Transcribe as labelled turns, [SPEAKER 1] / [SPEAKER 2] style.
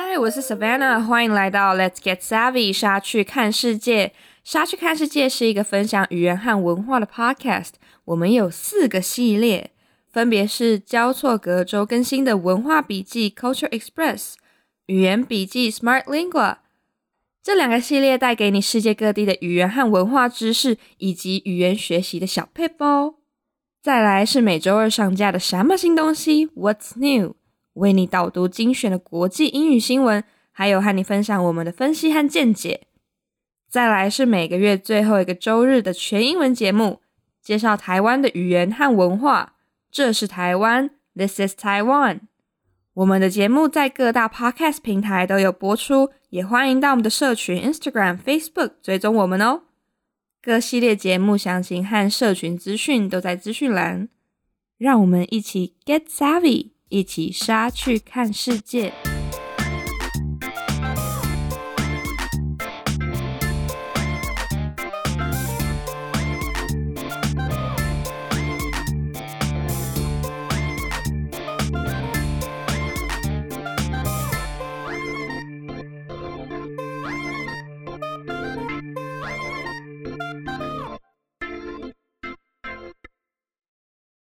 [SPEAKER 1] 嗨，我是 Savannah，欢迎来到 Let's Get Savvy，沙去看世界。沙去看世界是一个分享语言和文化的 podcast。我们有四个系列，分别是交错隔周更新的文化笔记 Culture Express、语言笔记 Smart Lingua。这两个系列带给你世界各地的语言和文化知识，以及语言学习的小配包。再来是每周二上架的什么新东西 What's New，为你导读精选的国际英语新闻，还有和你分享我们的分析和见解。再来是每个月最后一个周日的全英文节目。介绍台湾的语言和文化，这是台湾，This is Taiwan。我们的节目在各大 Podcast 平台都有播出，也欢迎到我们的社群 Instagram、Facebook 追踪我们哦。各系列节目详情和社群资讯都在资讯栏。让我们一起 Get Savvy，一起杀去看世界。